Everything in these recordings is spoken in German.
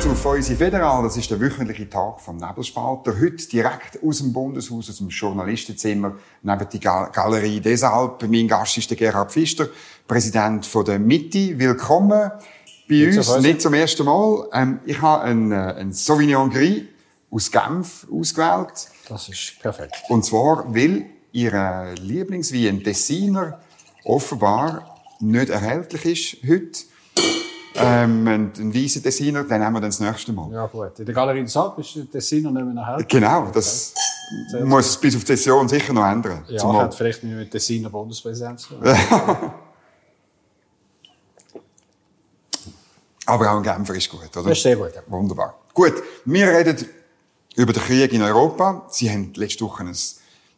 zu Feusi Federal. Das ist der wöchentliche Tag vom Nebelspalter. Heute direkt aus dem Bundeshaus, aus dem Journalistenzimmer, neben die Galerie Deshalb. Mein Gast ist der Gerhard Pfister, Präsident von der Mitte. Willkommen bei uns, so nicht zum ersten Mal. Ähm, ich habe einen, äh, einen Sauvignon Gris aus Genf ausgewählt. Das ist perfekt. Und zwar, weil Ihr Lieblingswein, Tessiner, offenbar nicht erhältlich ist heute. Ähm, ein, ein weißer Tessiner, den nehmen wir dann das nächste Mal. Ja, gut. In der Galerie des Alp ist der Tessiner nicht mehr erhältlich. Genau, das okay. muss bis auf die Session sicher noch ändern. Ja, Zumal. hat vielleicht mit Tessiner Bundespräsident zu Aber auch ein Genfer ist gut, oder? Das ist sehr gut. Ja. Wunderbar. Gut, wir reden über den Krieg in Europa. Sie haben letzte Woche ein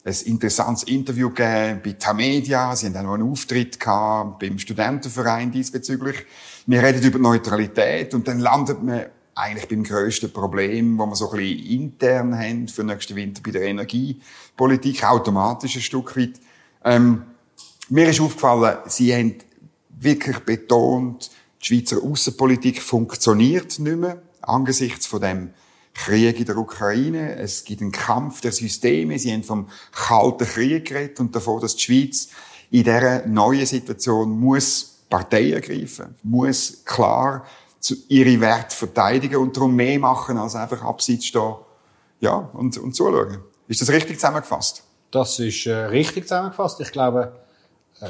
ein interessantes Interview gegeben bei Tamedia. Sie haben auch noch einen Auftritt gehabt beim Studentenverein diesbezüglich. Wir reden über Neutralität und dann landet man eigentlich beim grössten Problem, wo wir so ein bisschen intern haben für nächsten Winter bei der Energiepolitik, automatisch ein Stück weit. Ähm, mir ist aufgefallen, Sie haben wirklich betont, die Schweizer Außenpolitik funktioniert nicht mehr angesichts von dem Krieg in der Ukraine, es gibt einen Kampf der Systeme, sie haben vom Kalten Krieg geredet und davon, dass die Schweiz in dieser neuen Situation muss Partei ergreifen, muss klar ihre Werte verteidigen und darum mehr machen, als einfach abseits stehen ja, und, und zuschauen. Ist das richtig zusammengefasst? Das ist äh, richtig zusammengefasst. Ich glaube, äh,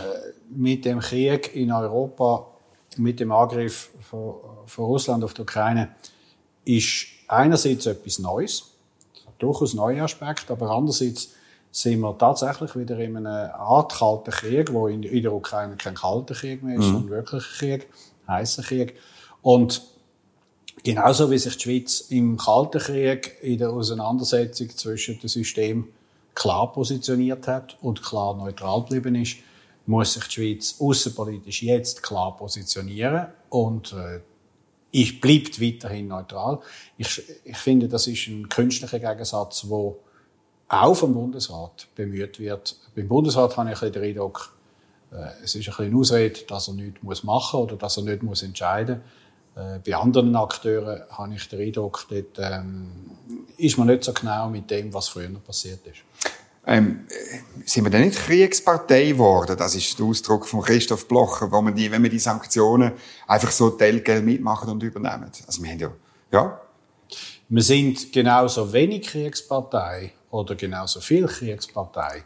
mit dem Krieg in Europa, mit dem Angriff von, von Russland auf die Ukraine, ist einerseits etwas Neues, durchaus neue Aspekte, aber andererseits sind wir tatsächlich wieder in einer Art kalten Krieg, wo in, der Ukraine kein kalter Krieg mehr ist, mhm. sondern wirklich ein Krieg, heißer Krieg. Und genauso wie sich die Schweiz im Kalten Krieg in der Auseinandersetzung zwischen dem System klar positioniert hat und klar neutral geblieben ist, muss sich die Schweiz außenpolitisch jetzt klar positionieren und äh, ich bleibt weiterhin neutral. Ich, ich finde, das ist ein künstlicher Gegensatz, wo auch vom Bundesrat bemüht wird. Beim Bundesrat habe ich ein bisschen den Eindruck, äh, es ist ein bisschen eine Ausrede, dass er nichts machen muss oder dass er nicht muss entscheiden muss. Äh, bei anderen Akteuren habe ich den Eindruck, dort ähm, ist man nicht so genau mit dem, was früher passiert ist. Ähm, sind wir denn nicht Kriegspartei geworden? Das ist der Ausdruck von Christoph Blocher, wo man die, wenn wir die Sanktionen einfach so telgel mitmachen und übernehmen. Also wir haben ja, ja. Wir sind genauso wenig Kriegspartei oder genauso viel Kriegspartei,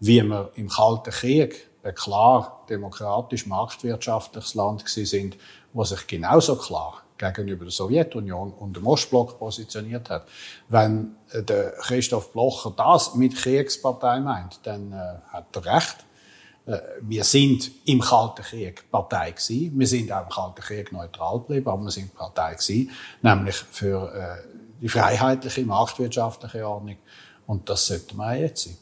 wie wir im Kalten Krieg ein klar demokratisch marktwirtschaftliches Land sind, wo sich genauso klar gegenüber der Sowjetunion und dem Ostblock positioniert hat. Wenn äh, der Christoph Blocher das mit Kriegspartei meint, dann äh, hat er recht. Äh, wir sind im Kalten Krieg Partei gewesen. Wir sind auch im Kalten Krieg neutral geblieben, aber wir sind Partei gewesen, nämlich für äh, die freiheitliche, marktwirtschaftliche Ordnung. Und das sollte man auch jetzt sein.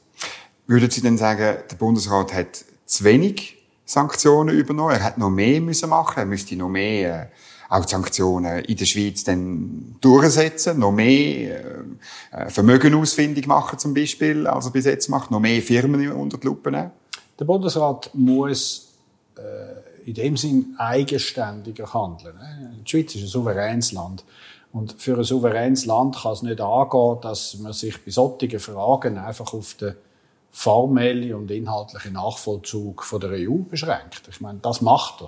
Würden Sie denn sagen, der Bundesrat hat zu wenig Sanktionen übernommen? Er hätte noch mehr müssen machen. Er müsste noch mehr äh, auch die Sanktionen in der Schweiz dann durchsetzen, noch mehr äh, Vermögenausfindung machen zum Beispiel, als er bis jetzt macht, noch mehr Firmen unter die Lupe nehmen? Der Bundesrat muss äh, in dem Sinn eigenständiger handeln. Ne? Die Schweiz ist ein souveränes Land. Und für ein souveränes Land kann es nicht angehen, dass man sich bei solchen Fragen einfach auf den formellen und inhaltlichen Nachvollzug von der EU beschränkt. Ich meine, das macht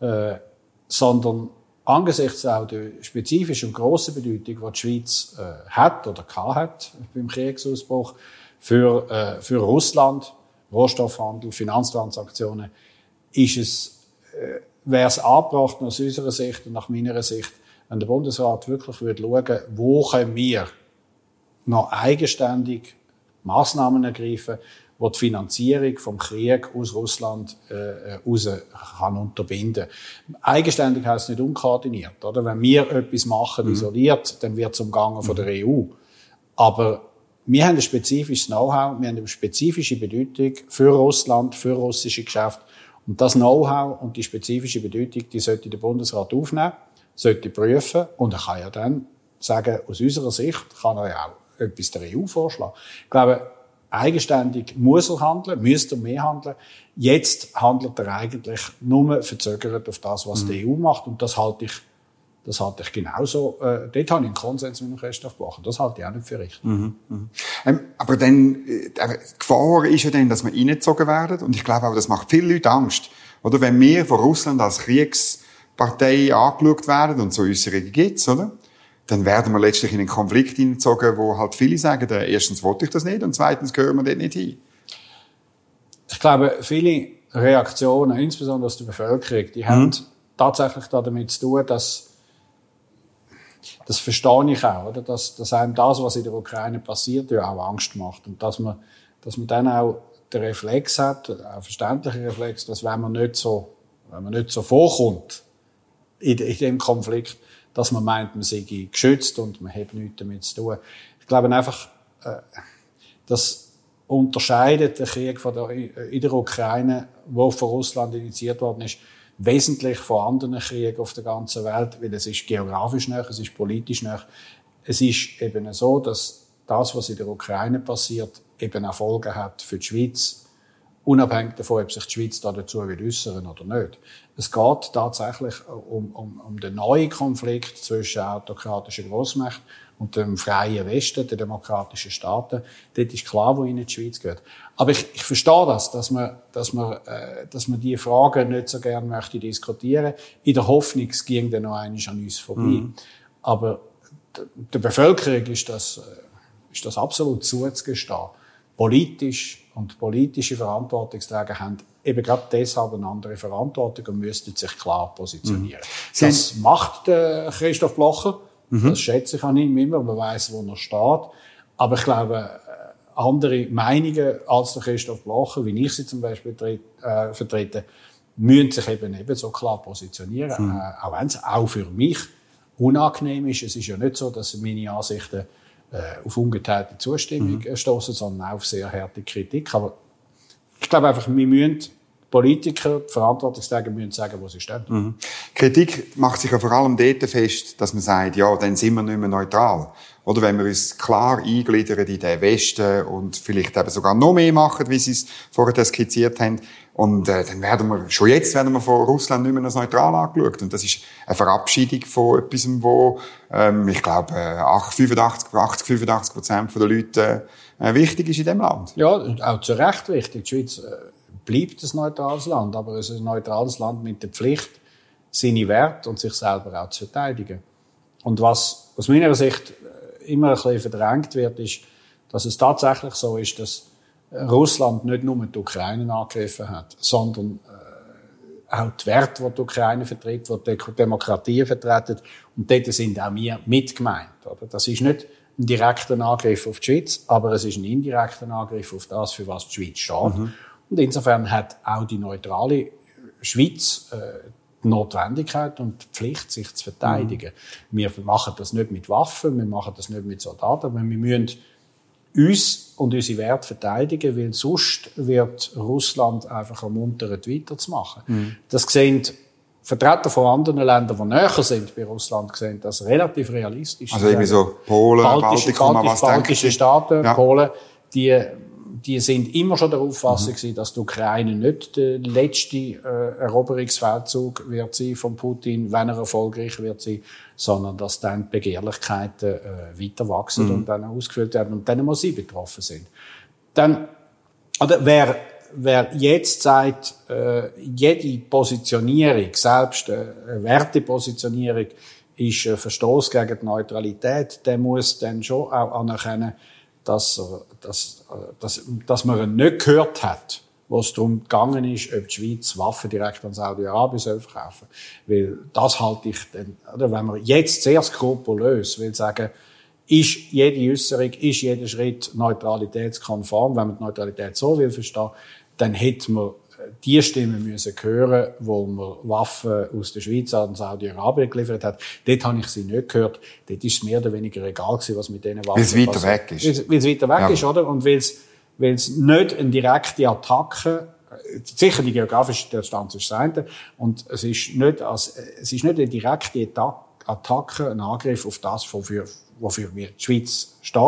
er. Äh, sondern angesichts auch der spezifischen und grossen Bedeutung, die die Schweiz äh, hat oder hat beim Kriegsausbruch für, äh, für Russland, Rohstoffhandel, Finanztransaktionen, ist es, äh, wäre es angebracht aus unserer Sicht und nach meiner Sicht, wenn der Bundesrat wirklich würde schauen, wo können wir noch eigenständig Maßnahmen ergreifen, wo die Finanzierung vom Krieg aus Russland äh, raus kann unterbinden. Eigenständig heißt nicht unkoordiniert, oder? Wenn wir etwas machen, mhm. isoliert, dann wird es umgangen von der EU. Aber wir haben ein spezifisches Know-how, wir haben eine spezifische Bedeutung für Russland, für russische Geschäfte. Und das Know-how und die spezifische Bedeutung, die sollte der Bundesrat aufnehmen, sollte prüfen und er kann ja dann sagen, aus unserer Sicht kann er ja auch etwas der EU vorschlagen. Ich glaube, eigenständig muss er handeln, müsste er mehr handeln. Jetzt handelt er eigentlich nur verzögert auf das, was mhm. die EU macht. Und das halte ich, Das halte ich genauso. Äh, dort habe ich einen Konsens mit dem Christoph Blocher. Das halte ich auch nicht für richtig. Mhm, mh. ähm, aber dann, äh, die Gefahr ist ja dann, dass wir reingezogen werden. Und ich glaube auch, das macht viele Leute Angst. Oder wenn wir von Russland als Kriegspartei angeschaut werden, und so Äußerungen gibt's, oder? Dann werden wir letztlich in einen Konflikt hineingezogen, wo halt viele sagen, äh, erstens wollte ich das nicht und zweitens gehören wir dort nicht hin. Ich glaube, viele Reaktionen, insbesondere aus der Bevölkerung, die mhm. haben tatsächlich damit zu tun, dass das verstehe ich auch, oder? Dass, dass einem das, was in der Ukraine passiert, ja auch Angst macht. Und dass man, dass man dann auch den Reflex hat, einen verständlichen Reflex, dass wenn man nicht so, wenn man nicht so vorkommt in, in dem Konflikt, dass man meint, man sei geschützt und man hat nichts damit zu tun. Ich glaube einfach, äh, das unterscheidet den Krieg von der, in der Ukraine, wo von Russland initiiert worden ist, wesentlich von anderen Kriegen auf der ganzen Welt, weil es ist geografisch näher, es ist politisch näher. Es ist eben so, dass das, was in der Ukraine passiert, eben Erfolge hat für die Schweiz, unabhängig davon, ob sich die Schweiz da dazu äußern oder nicht. Es geht tatsächlich um, um, um den neuen Konflikt zwischen autokratischen Großmächten und dem freien Westen, den demokratischen Staaten. Dort ist klar, wo ihnen die Schweiz geht. Aber ich, ich verstehe das, dass man, dass man, äh, dass man diese Fragen nicht so gerne möchte diskutieren, in der Hoffnung, es ging dann noch einmal an uns vorbei. Mhm. Aber der Bevölkerung ist das, äh, ist das absolut zuzugestehen. Politisch und politische Verantwortungsträger haben eben gerade deshalb eine andere Verantwortung und müssten sich klar positionieren. Mhm. Das macht äh, Christoph Blocher. Mhm. Das schätze ich an ihm immer. Man weiß, wo er steht. Aber ich glaube, äh, andere Meinungen als der Christoph Blocher, wie ich sie zum Beispiel äh, vertrete, müssen sich eben ebenso klar positionieren. Mhm. Äh, auch wenn es auch für mich unangenehm ist. Es ist ja nicht so, dass meine Ansichten auf ungeteilte Zustimmung mhm. stoßen, sondern auch auf sehr harte Kritik. Aber ich glaube einfach, wir müssen Politiker, die Verantwortungsträger müssen sagen, wo sie stehen. Mhm. Kritik macht sich ja vor allem dort fest, dass man sagt, ja, dann sind wir nicht mehr neutral. Oder wenn wir uns klar eingliedern in den Westen und vielleicht eben sogar noch mehr machen, wie Sie es vorher skizziert haben. Und äh, dann werden wir, schon jetzt werden wir von Russland nicht mehr als neutral angeschaut. Und das ist eine Verabschiedung von etwas, wo, ähm, ich glaube, 85, 80, 85 Prozent der Leute äh, wichtig ist in dem Land. Ja, und auch zu Recht wichtig. Die Schweiz äh, bleibt ein neutrales Land, aber es ist ein neutrales Land mit der Pflicht, seine Werte und sich selber auch zu verteidigen. Und was aus meiner Sicht immer ein bisschen verdrängt wird, ist, dass es tatsächlich so ist, dass Russland nicht nur die Ukraine angegriffen hat, sondern äh, auch die Werte, die die Ukraine vertritt, die die Demokratie vertreten. Und dort sind auch wir mitgemeint. Oder? Das ist nicht ein direkter Angriff auf die Schweiz, aber es ist ein indirekter Angriff auf das, für was die Schweiz steht. Mhm. Und insofern hat auch die neutrale Schweiz äh, die Notwendigkeit und die Pflicht, sich zu verteidigen. Mhm. Wir machen das nicht mit Waffen, wir machen das nicht mit Soldaten, aber wir müssen uns und unsere Werte verteidigen, weil sonst wird Russland einfach ermuntert, weiterzumachen. Mhm. Das sehen Vertreter von anderen Ländern, die näher sind bei Russland, sehen das relativ realistisch. Also irgendwie so Polen, Baltische, Baltikum, Baltisch, was Baltische Staaten, ja. Polen, die die sind immer schon der Auffassung mhm. dass die Ukraine nicht der letzte äh, Eroberungsfeldzug wird sein von Putin, wenn er erfolgreich wird sein, sondern dass dann die Begehrlichkeiten äh, weiter wachsen mhm. und dann ausgefüllt werden und dann muss sie betroffen sind. Dann, oder wer wer jetzt sagt, äh, jede Positionierung, selbst äh, eine Wertepositionierung, ist ein Verstoß gegen die Neutralität, der muss dann schon auch anerkennen, dass, dass, dass, dass man nicht gehört hat, wo es darum gegangen ist, ob die Schweiz Waffen direkt an Saudi-Arabien soll verkaufen Weil das halte ich dann, oder? Wenn man jetzt sehr skrupulös will sagen, ist jede Äußerung, ist jeder Schritt neutralitätskonform, wenn man die Neutralität so will verstehen, dann hätte man die Stimmen müssen hören, wo man Waffen aus der Schweiz an Saudi-Arabien geliefert hat. Dort habe ich sie nicht gehört. Dort ist es mehr oder weniger egal gewesen, was mit diesen Waffen passiert. Weil es weiter weg ist. Weil es weiter weg ja. ist, oder? Und weil es, weil es nicht eine direkte Attacke Sicher, die geografische Distanz ist das eine. Und es ist nicht, als, es ist nicht eine direkte Attacke, ein Angriff auf das, wofür, wofür wir die Schweiz steht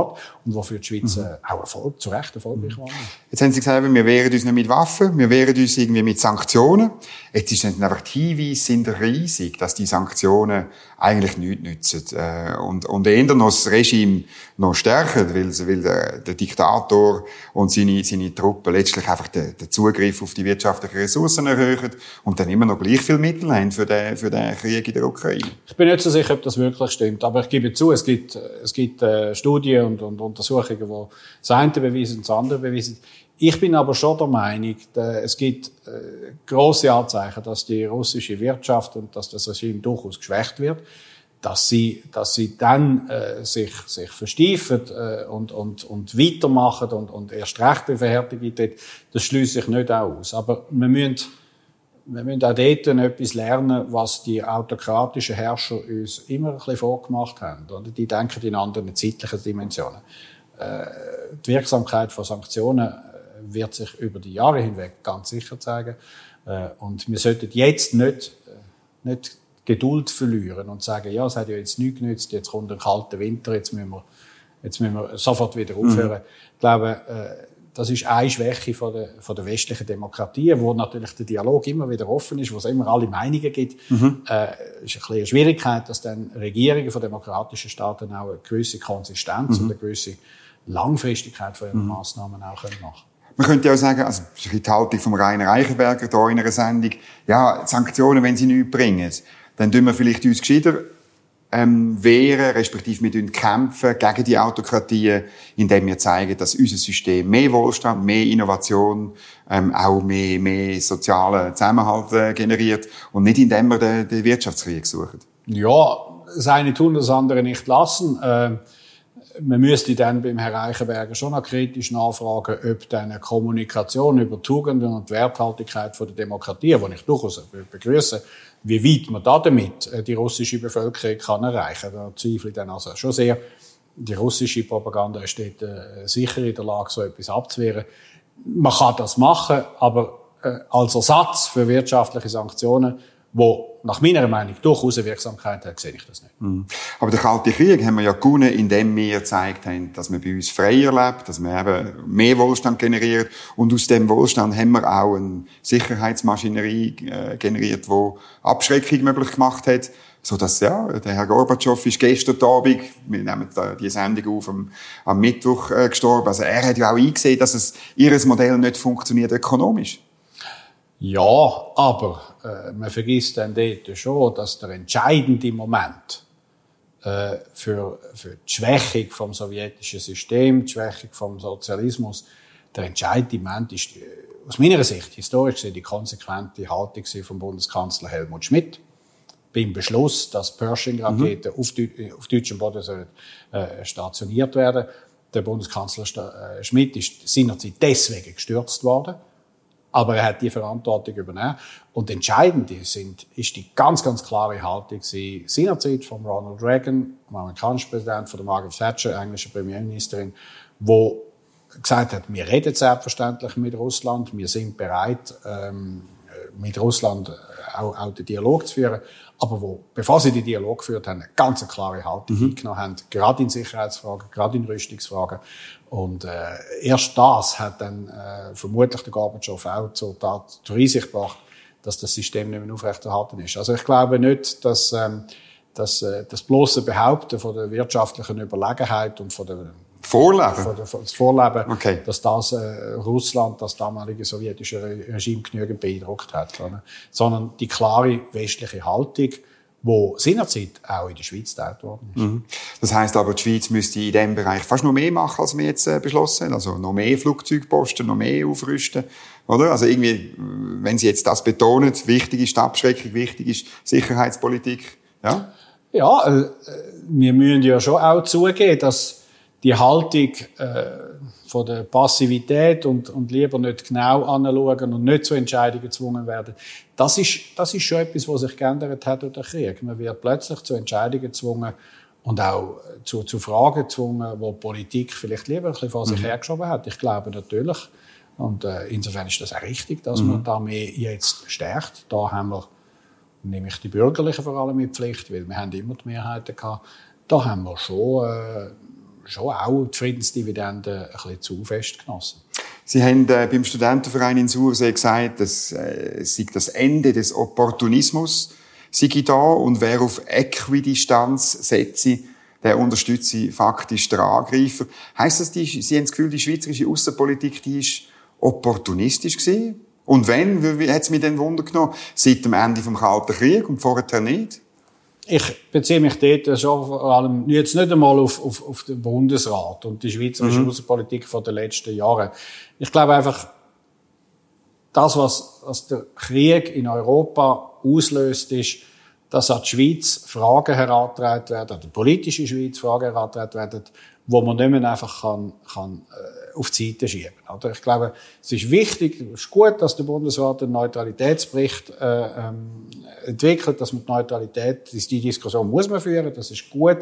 und wofür die Schweiz mhm. auch Erfolg, zu Recht erfolgreich mhm. war. Jetzt haben Sie gesagt, wir wehren uns nicht mit Waffen, wir wehren uns irgendwie mit Sanktionen. Jetzt ist dann einfach die Hinweise sind riesig, dass die Sanktionen eigentlich nichts nützen. Äh, und, und eher noch das Regime noch stärken, weil, weil der, der Diktator und seine, seine Truppen letztlich einfach den, den Zugriff auf die wirtschaftlichen Ressourcen erhöhen und dann immer noch gleich viel Mittel haben für den, für den Krieg in der Ukraine. Ich bin nicht so sicher, ob das wirklich stimmt, aber ich gebe zu, es gibt, es gibt äh, Studien und, und Untersuchungen, die das eine beweisen das andere beweisen. Ich bin aber schon der Meinung, es gibt äh, große Anzeichen, dass die russische Wirtschaft und dass das Regime durchaus geschwächt wird, dass sie, dass sie dann äh, sich, sich versteifen äh, und, und, und weitermachen und, und erst recht in Verhärtung tritt, das schließt sich nicht aus. Aber wir müssen, wir müssen auch dort etwas lernen, was die autokratischen Herrscher uns immer ein bisschen vorgemacht haben. Oder? Die denken in anderen zeitlichen Dimensionen. Äh, die Wirksamkeit von Sanktionen wird sich über die Jahre hinweg ganz sicher zeigen. Äh, und wir sollten jetzt nicht, äh, nicht Geduld verlieren und sagen, ja, es hat ja jetzt nichts genützt, jetzt kommt ein kalter Winter, jetzt müssen wir, jetzt müssen wir sofort wieder mhm. aufhören. Mhm. Ich glaube, äh, das ist eine Schwäche von der, von der westlichen Demokratie, wo natürlich der Dialog immer wieder offen ist, wo es immer alle Meinungen gibt. Mhm. Äh, ist eine Schwierigkeit, dass dann Regierungen von demokratischen Staaten auch eine gewisse Konsistenz mhm. und eine gewisse Langfristigkeit von ihren mhm. Maßnahmen auch machen können. Man könnte ja auch sagen, also, das ist die Haltung von Rainer Reichenberger hier in einer Sendung, ja, Sanktionen, wenn sie nichts bringen, dann tun wir vielleicht uns gescheiter ähm, wehren, respektive wir kämpfen gegen die Autokratie, indem wir zeigen, dass unser System mehr Wohlstand, mehr Innovation, ähm, auch mehr, mehr sozialen Zusammenhalt äh, generiert und nicht indem wir den, den Wirtschaftskrieg suchen. Ja, das eine tun, das andere nicht lassen. Äh man müsste dann beim Herrn Reichenberger schon noch kritisch nachfragen, ob eine Kommunikation über Tugenden und Werthaltigkeit von der Demokratie, die ich durchaus begrüße, wie weit man da damit äh, die russische Bevölkerung kann erreichen kann. Da zweifle ich dann also schon sehr. Die russische Propaganda steht äh, sicher in der Lage, so etwas abzuwehren. Man kann das machen, aber äh, als Ersatz für wirtschaftliche Sanktionen wo nach meiner Meinung durchaus eine Wirksamkeit hat, sehe ich das nicht. Mhm. Aber der Kalte Krieg haben wir ja gewonnen, indem wir gezeigt haben, dass man bei uns freier lebt, dass man eben mehr Wohlstand generiert und aus dem Wohlstand haben wir auch eine Sicherheitsmaschinerie äh, generiert, die Abschreckung möglich gemacht hat, so dass ja der Herr Gorbatschow ist gestern Abend, wir nehmen die Sendung auf am, am Mittwoch äh, gestorben, also er hat ja auch eingesehen, dass es ihres Modell nicht funktioniert ökonomisch. Ja, aber äh, man vergisst dann dort schon, dass der entscheidende Moment äh, für, für die Schwächung vom sowjetischen System, die Schwächung vom Sozialismus, der entscheidende Moment ist äh, aus meiner Sicht historisch gesehen die konsequente Haltung vom Bundeskanzler Helmut Schmidt beim Beschluss, dass Pershing-Raketen mhm. auf, auf deutschem Boden sollen, äh, stationiert werden. Der Bundeskanzler äh, Schmidt ist seinerzeit deswegen gestürzt worden aber er hat die Verantwortung übernommen. Und entscheidend sind, ist die ganz, ganz klare Haltung seinerzeit von Ronald Reagan, dem amerikanischen Präsident, von der Margaret Thatcher, englische Premierministerin, wo gesagt hat, wir reden selbstverständlich mit Russland, wir sind bereit, ähm, mit Russland auch, auch den Dialog zu führen, aber wo, bevor sie den Dialog geführt haben, eine ganz klare Haltung mhm. eingenommen haben, gerade in Sicherheitsfragen, gerade in Rüstungsfragen. Und äh, erst das hat dann äh, vermutlich der Gorbatschow auch zur, Tat, zur Einsicht gebracht, dass das System nicht mehr aufrechterhalten ist. Also ich glaube nicht, dass, ähm, dass äh, das bloße Behaupten von der wirtschaftlichen Überlegenheit und von der Vorleben? Von das Vorleben, okay. dass das äh, Russland, das damalige sowjetische Regime genügend beeindruckt hat. Oder? Sondern die klare westliche Haltung, wo seinerzeit auch in der Schweiz geteilt worden ist. Mhm. Das heißt aber, die Schweiz müsste in diesem Bereich fast noch mehr machen, als wir jetzt äh, beschlossen haben. Also noch mehr Flugzeugposten, noch mehr aufrüsten. Oder? Also irgendwie, wenn Sie jetzt das betonen, wichtig ist die Abschreckung, wichtig ist Sicherheitspolitik. Ja, ja äh, wir müssen ja schon auch zugeben, dass die Haltung äh, von der Passivität und, und lieber nicht genau anschauen und nicht zu Entscheidungen gezwungen werden, das ist, das ist schon etwas, was sich geändert hat durch den Krieg. Man wird plötzlich zu Entscheidungen gezwungen und auch zu, zu Fragen gezwungen, wo die Politik vielleicht lieber ein bisschen vor sich mhm. hergeschoben hat. Ich glaube natürlich, und äh, insofern ist das auch richtig, dass mhm. man da mehr jetzt stärkt. Da haben wir nämlich die Bürgerlichen vor allem mit Pflicht, weil wir haben immer die Mehrheiten gehabt. Da haben wir schon äh, schon auch die Friedensdividende ein bisschen zu fest genossen. Sie haben äh, beim Studentenverein in Sursee gesagt, dass äh, das Ende des Opportunismus sei da und wer auf Äquidistanz setze, der unterstütze faktisch den Angreifer. Heißt das, die, Sie haben das Gefühl, die schweizerische Außenpolitik, die ist opportunistisch gewesen? Und wenn, hat es mich denn Wunder genommen? Seit dem Ende vom Kalten Krieg und vorher nicht? Ich beziehe mich dort schon vor allem jetzt nicht einmal auf, auf, auf den Bundesrat und die schweizerische mhm. Außenpolitik von den letzten Jahren. Ich glaube einfach, das, was, was der Krieg in Europa auslöst, ist, dass an die Schweiz Fragen herangetragen werden, an die politische Schweiz Fragen herangetragen werden, wo man nicht mehr einfach kann, kann äh, auf die Seite schieben kann. Ich glaube, es ist wichtig, es ist gut, dass der Bundesrat einen Neutralitätsbericht äh, ähm, entwickelt, dass man die Neutralität, die Diskussion muss man führen, das ist gut.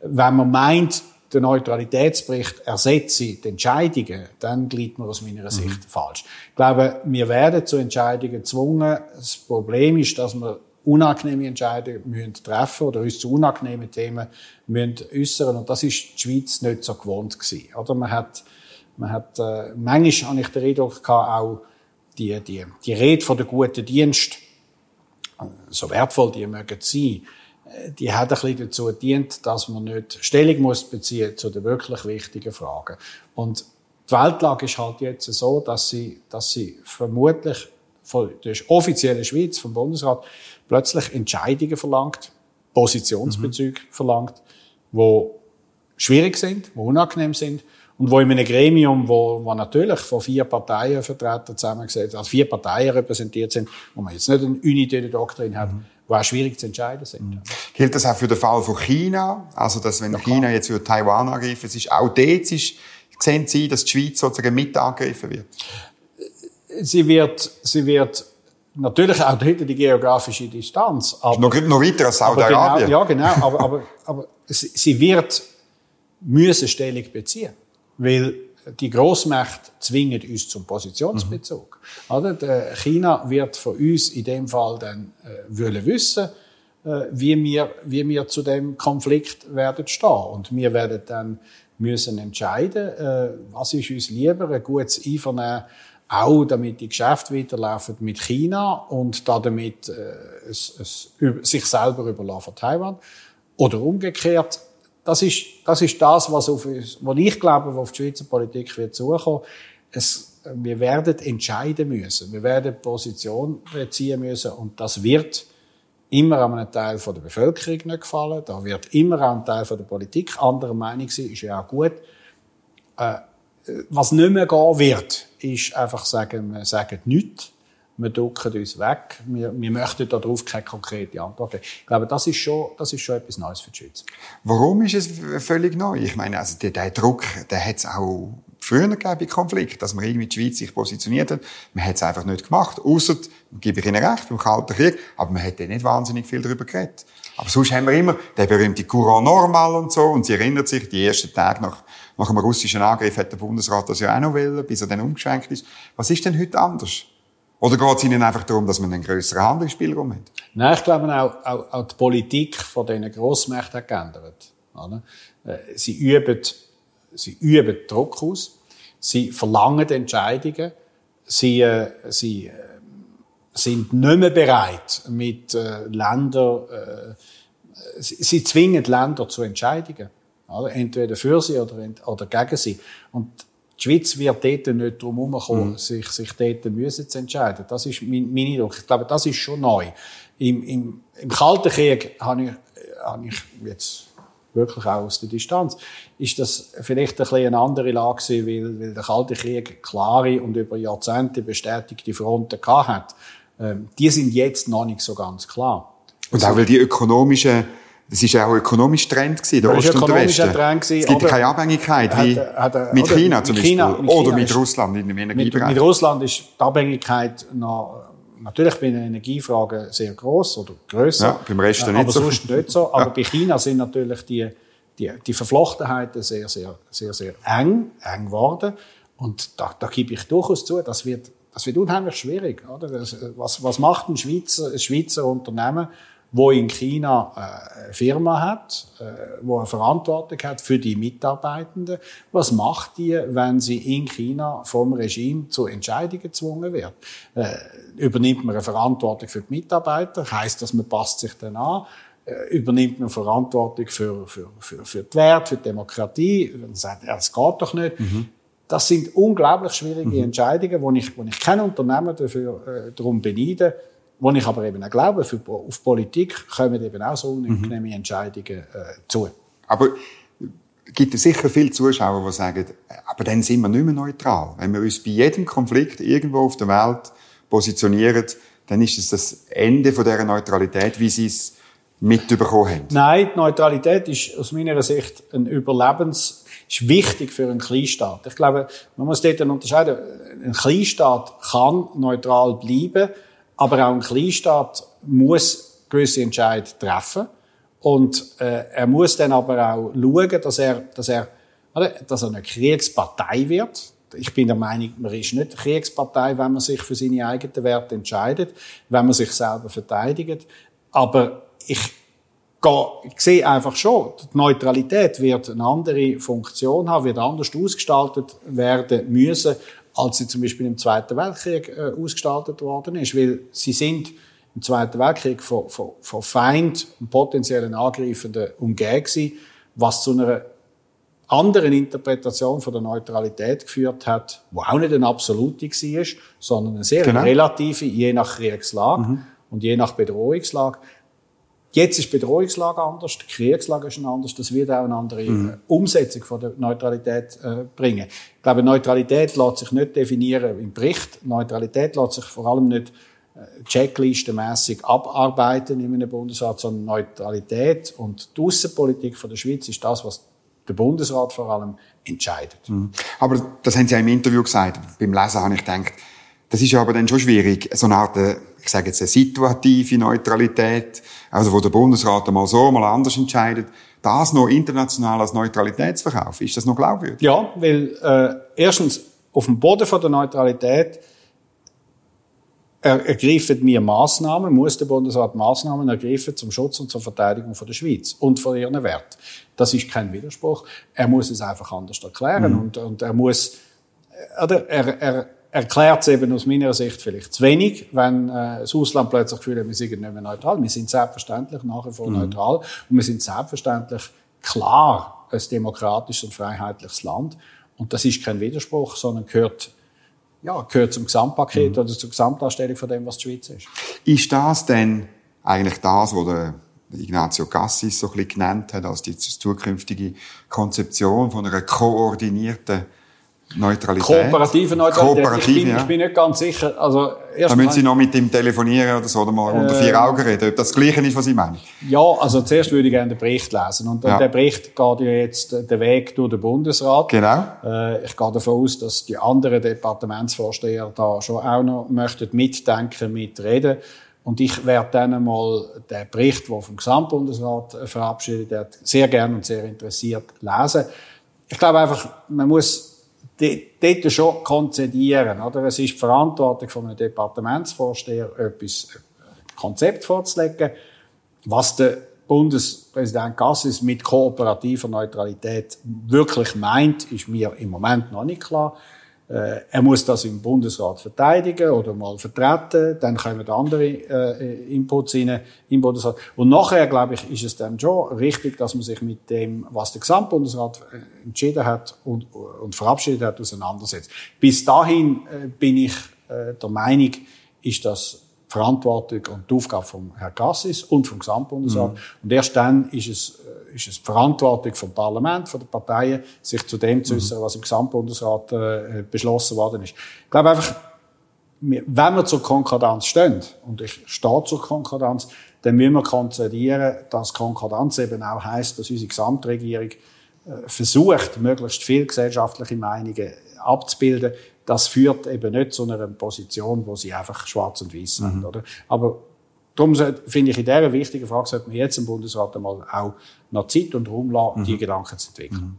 Wenn man meint, der Neutralitätsbericht ersetze die Entscheidungen, dann glied man aus meiner Sicht mhm. falsch. Ich glaube, wir werden zu Entscheidungen gezwungen. Das Problem ist, dass wir unangenehme Entscheidungen müssen treffen oder uns zu unangenehmen Themen müssen äußern und das ist die Schweiz nicht so gewohnt gewesen. Oder man hat, man hat äh, manchmal habe ich den Eindruck gehabt, auch die, die, die Rede von der guten Dienst, äh, so wertvoll die mögen sein, äh, die hat ein bisschen dazu gedient, dass man nicht Stellung muss beziehen zu den wirklich wichtigen Fragen. Und die Weltlage ist halt jetzt so, dass sie, dass sie vermutlich von der offiziellen Schweiz, vom Bundesrat, plötzlich Entscheidungen verlangt, Positionsbezüge mhm. verlangt, wo schwierig sind, wo unangenehm sind und wo in einem Gremium, wo, wo natürlich von vier Parteien Vertreter zusammengesetzt, also vier Parteien repräsentiert sind, wo man jetzt nicht eine unitäre Doktrin hat, mhm. wo auch schwierig zu entscheiden sind. Mhm. Gilt das auch für den Fall von China? Also, dass wenn ja, China jetzt für Taiwan angreifen, es ist auch dort ist, sehen Sie, dass die Schweiz sozusagen mit angegriffen wird? Sie wird, sie wird Natürlich auch dort die geografische Distanz. Aber, noch, noch weiter als Saudi-Arabien. Genau, ja, genau. Aber, aber, aber sie wird müssen Stellung beziehen. Weil die Großmächte zwingen uns zum Positionsbezug. Mhm. Oder? China wird von uns in dem Fall dann äh, wollen wissen, äh, wie, wir, wie wir zu dem Konflikt werden stehen. Und wir werden dann müssen entscheiden, äh, was ist uns lieber, ein gutes Einvernehmen auch damit die Geschäfte weiterlaufen mit China und damit äh, es, es, sich selber überlassen von Taiwan. Oder umgekehrt, das ist, das ist das, was, auf uns, was ich glaube, was auf die Schweizer Politik wird zukommen. Es, wir werden entscheiden müssen. Wir werden Position beziehen müssen und das wird immer an einem Teil der Bevölkerung nicht gefallen. Da wird immer an einem Teil der Politik anderer Meinung sein, ist ja auch gut. Äh, was nicht mehr gehen wird, ist einfach sagen, wir sagen nichts. Wir ducken uns weg. Wir, wir möchten darauf keine konkrete Antwort geben. Ich glaube, das ist schon, das ist schon etwas Neues für die Schweiz. Warum ist es völlig neu? Ich meine, also der, Druck, der hat es auch früher gegeben bei Konflikt, dass man irgendwie die Schweiz sich positioniert hat. Man hat es einfach nicht gemacht. Ausser, gebe ich Ihnen recht, im Kalten Krieg. Aber man hat nicht wahnsinnig viel darüber geredet. Aber sonst haben wir immer den berühmten Courant Normal und so. Und Sie erinnert sich, die ersten Tage nach nach einem russischen Angriff hat der Bundesrat das ja auch noch wollen, bis er dann umgeschwenkt ist. Was ist denn heute anders? Oder geht es Ihnen einfach darum, dass man einen größeren Handlungsspielraum hat? Nein, ich glaube auch, auch, auch die Politik von diesen Grossmächten hat geändert. Oder? Äh, sie üben, sie üben Druck aus. Sie verlangen Entscheidungen. Sie, äh, sie äh, sind nicht mehr bereit, mit äh, Ländern, äh, sie, sie zwingen Länder zu Entscheidungen. Oder? Entweder für sie oder, oder gegen sie. Und die Schweiz wird dort nicht drum herumkommen, mhm. sich, sich dort müssen zu entscheiden. Das ist mein, mein Eindruck. Ich glaube, das ist schon neu. Im, im, im Kalten Krieg habe ich, habe ich jetzt wirklich auch aus der Distanz, ist das vielleicht ein bisschen eine andere Lage gewesen, weil, weil der Kalte Krieg klare und über Jahrzehnte bestätigte Fronten gehabt hat. Ähm, die sind jetzt noch nicht so ganz klar. Und auch weil die ökonomischen ist ja auch ein ökonomischer Trend gewesen, der Ost und der Westen. Trend gewesen, es gibt keine Abhängigkeit wie hat, hat, mit China zum Beispiel. China, mit China oder mit Russland in dem Energiebereich. Mit, mit Russland ist die Abhängigkeit noch, natürlich bei den Energiefragen sehr groß oder größer. Ja, beim Rest nicht aber so. sonst nicht so. Aber ja. bei China sind natürlich die, die, die Verflochtenheiten sehr, sehr, sehr, sehr eng, eng geworden. Und da, da gebe ich durchaus zu, das wird, das wird unheimlich schwierig, oder? Was, was macht ein Schweizer, ein Schweizer Unternehmen, wo in China äh, eine Firma hat, äh, wo eine Verantwortung hat für die Mitarbeitenden. Was macht die, wenn sie in China vom Regime zu Entscheidungen gezwungen wird? Äh, übernimmt man eine Verantwortung für die Mitarbeiter? Heißt das, man passt sich dann an? Übernimmt man Verantwortung für, für, für, für die Werte, für die Demokratie? Und sagt, ja, das geht doch nicht. Mhm. Das sind unglaublich schwierige mhm. Entscheidungen, wo ich, wo ich kein Unternehmen dafür äh, darum beneide, wo ich aber eben auch glaube, für, auf Politik kommen eben auch so unangenehme mhm. Entscheidungen äh, zu. Aber gibt es sicher viele Zuschauer, die sagen, aber dann sind wir nicht mehr neutral. Wenn wir uns bei jedem Konflikt irgendwo auf der Welt positionieren, dann ist es das Ende von dieser Neutralität, wie sie es mitbekommen haben. Nein, die Neutralität ist aus meiner Sicht ein Überlebens ist wichtig für einen Kleinstaat. Ich glaube, man muss dort unterscheiden. Ein Kleinstaat kann neutral bleiben, aber auch ein Kleinstaat muss gewisse Entscheidungen treffen. Und äh, er muss dann aber auch schauen, dass er, dass er, dass er eine Kriegspartei wird. Ich bin der Meinung, man ist nicht eine Kriegspartei, wenn man sich für seine eigenen Werte entscheidet, wenn man sich selber verteidigt. Aber ich ich sehe einfach schon, die Neutralität wird eine andere Funktion haben, wird anders ausgestaltet werden müssen, als sie zum Beispiel im Zweiten Weltkrieg äh, ausgestaltet worden ist. Weil sie sind im Zweiten Weltkrieg von, von, von Feind und potenziellen Angreifenden umgeben was zu einer anderen Interpretation von der Neutralität geführt hat, wo auch nicht eine absolute war, sondern eine sehr genau. relative, je nach Kriegslage mhm. und je nach Bedrohungslage. Jetzt ist die Bedrohungslage anders, die Kriegslage ist anders, das wird auch eine andere mhm. Äh, Umsetzung von der Neutralität äh, bringen. Ich glaube, Neutralität lässt sich nicht definieren im Bericht. Neutralität lässt sich vor allem nicht äh, checklistenmässig abarbeiten in einem Bundesrat, sondern Neutralität und die Außenpolitik von der Schweiz ist das, was der Bundesrat vor allem entscheidet. Mhm. Aber das haben Sie ja im Interview gesagt. Beim Lesen habe ich gedacht, das ist aber dann schon schwierig, so eine Art, äh, ich sage jetzt eine situative Neutralität, also wo der Bundesrat einmal so, mal anders entscheidet, das noch international als Neutralität zu verkaufen, ist das noch glaubwürdig? Ja, weil äh, erstens auf dem Boden von der Neutralität er, ergreifen wir Maßnahmen, muss der Bundesrat Maßnahmen ergreifen zum Schutz und zur Verteidigung von der Schweiz und von ihren Werten. Das ist kein Widerspruch. Er muss es einfach anders erklären mhm. und, und er muss, oder er, er erklärt es eben aus meiner Sicht vielleicht zu wenig, wenn äh, das Ausland plötzlich fühlt, wir sind nicht mehr neutral. Wir sind selbstverständlich nach wie vor mhm. neutral und wir sind selbstverständlich klar ein demokratisches und freiheitliches Land. Und das ist kein Widerspruch, sondern gehört, ja, gehört zum Gesamtpaket mhm. oder zur Gesamtdarstellung von dem, was die Schweiz ist. Ist das denn eigentlich das, was der Ignazio Cassis so ein bisschen genannt hat als die zukünftige Konzeption von einer koordinierten Neutralität. Kooperative Neutralität. Kooperative, ich, bin, ja. ich bin nicht ganz sicher. Also, erst da müssen Sie noch mit ihm telefonieren oder so, oder mal äh, unter vier Augen reden, ob das das Gleiche ist, was ich meine. Ja, also zuerst würde ich gerne den Bericht lesen. Und ja. der Bericht geht ja jetzt den Weg durch den Bundesrat. Genau. Äh, ich gehe davon aus, dass die anderen Departementsvorsteher da schon auch noch möchten mitdenken, mitreden. Und ich werde dann einmal den Bericht, der vom Gesamtbundesrat verabschiedet wird, sehr gern und sehr interessiert lesen. Ich glaube einfach, man muss dort schon konzidieren. Oder? Es ist die Verantwortung von einem Departementsvorsteher, etwas ein Konzept vorzulegen, was der Bundespräsident Gassis mit kooperativer Neutralität wirklich meint, ist mir im Moment noch nicht klar. Äh, er muss das im Bundesrat verteidigen oder mal vertreten, dann kommen andere äh, Inputs rein im Bundesrat. Und nachher, glaube ich, ist es dann schon richtig, dass man sich mit dem, was der Gesamtbundesrat äh, entschieden hat und, und verabschiedet hat, auseinandersetzt. Bis dahin äh, bin ich äh, der Meinung, ist das Verantwortung und die Aufgabe von Herrn Cassis und vom Gesamtbundesrat. Mhm. Und erst dann ist es ist es die Verantwortung vom Parlament, von den Parteien, sich zu dem zu äußern, was im Gesamtbundesrat äh, beschlossen worden ist. Ich glaube einfach, wenn wir zur Konkordanz stehen, und ich stehe zur Konkordanz, dann müssen wir konzedieren, dass Konkordanz eben auch heisst, dass unsere Gesamtregierung äh, versucht, möglichst viel gesellschaftliche Meinungen abzubilden. Das führt eben nicht zu einer Position, wo sie einfach schwarz und weiß sind. Mhm. Oder? Aber Darum finde ich in dieser wichtigen Frage sollte man jetzt im Bundesrat einmal auch noch Zeit und Raum lassen, mhm. die Gedanken zu entwickeln. Mhm.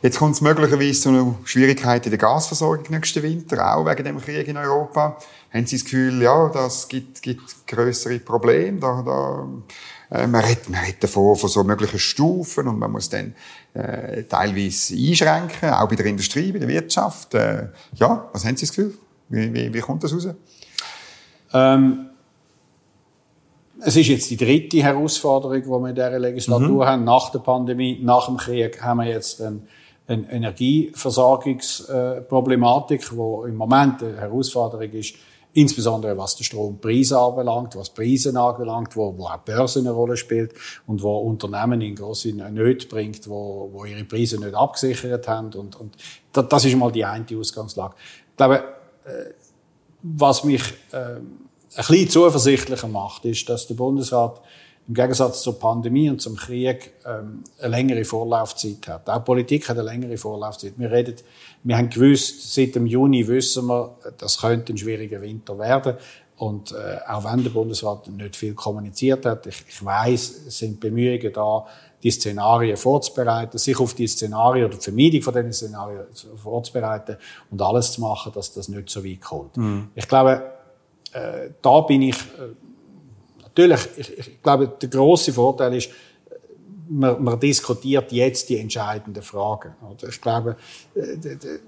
Jetzt kommt es möglicherweise zu einer Schwierigkeit in der Gasversorgung nächsten Winter, auch wegen dem Krieg in Europa. Haben Sie das Gefühl, ja, das gibt, gibt größere Probleme? Da, da man redet, man redet davon, von so möglichen Stufen und man muss dann äh, teilweise einschränken, auch bei der Industrie, bei der Wirtschaft. Äh, ja, was haben Sie das Gefühl? Wie, wie, wie kommt das raus? Ähm, es ist jetzt die dritte Herausforderung, die wir in dieser Legislatur mhm. haben. Nach der Pandemie, nach dem Krieg haben wir jetzt eine, eine Energieversorgungsproblematik, die im Moment eine Herausforderung ist, insbesondere was den Strompreis anbelangt, was Preise anbelangt, wo, wo auch Börse eine Rolle spielt und wo Unternehmen in grosse Nöte bringt, wo, wo ihre Preise nicht abgesichert haben und, und das ist mal die eine Ausgangslage. Ich glaube, äh, was mich äh, ein bisschen zuversichtlicher macht, ist, dass der Bundesrat im Gegensatz zur Pandemie und zum Krieg ähm, eine längere Vorlaufzeit hat. Auch Politik hat eine längere Vorlaufzeit. Wir reden, wir haben gewusst, seit dem Juni wissen wir, das könnte ein schwieriger Winter werden. Und äh, auch wenn der Bundesrat nicht viel kommuniziert hat, ich, ich weiß, es sind Bemühungen da, die Szenarien vorzubereiten, sich auf die Szenarien oder die Vermeidung von diesen Szenarien vorzubereiten und alles zu machen, dass das nicht so weit kommt. Mhm. Ich glaube, äh, da bin ich äh, Natürlich, ich, ich glaube, der große Vorteil ist, man, man diskutiert jetzt die entscheidenden Fragen. Oder? Ich glaube, äh,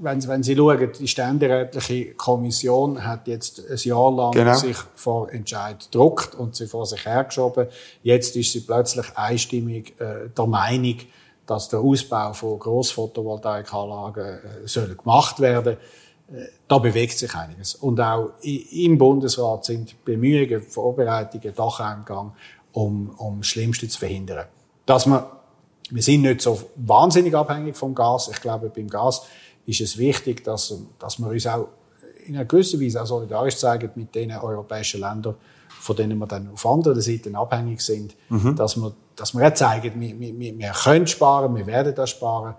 wenn, wenn Sie schauen, die ständerätliche Kommission hat jetzt ein Jahr lang genau. sich vor Entscheid gedruckt und sie vor sich hergeschoben. Jetzt ist sie plötzlich einstimmig äh, der Meinung, dass der Ausbau von Großphotovoltaikanlagen äh, soll gemacht werden da bewegt sich einiges. Und auch im Bundesrat sind Bemühungen, Vorbereitungen doch im Gang, um, um das Schlimmste zu verhindern. Dass man, wir sind nicht so wahnsinnig abhängig vom Gas. Ich glaube, beim Gas ist es wichtig, dass, dass wir uns auch in einer gewissen Weise auch solidarisch zeigen mit den europäischen Ländern, von denen wir dann auf anderen Seiten abhängig sind, mhm. dass wir, dass wir auch zeigen, wir, wir, wir können sparen, wir werden das sparen.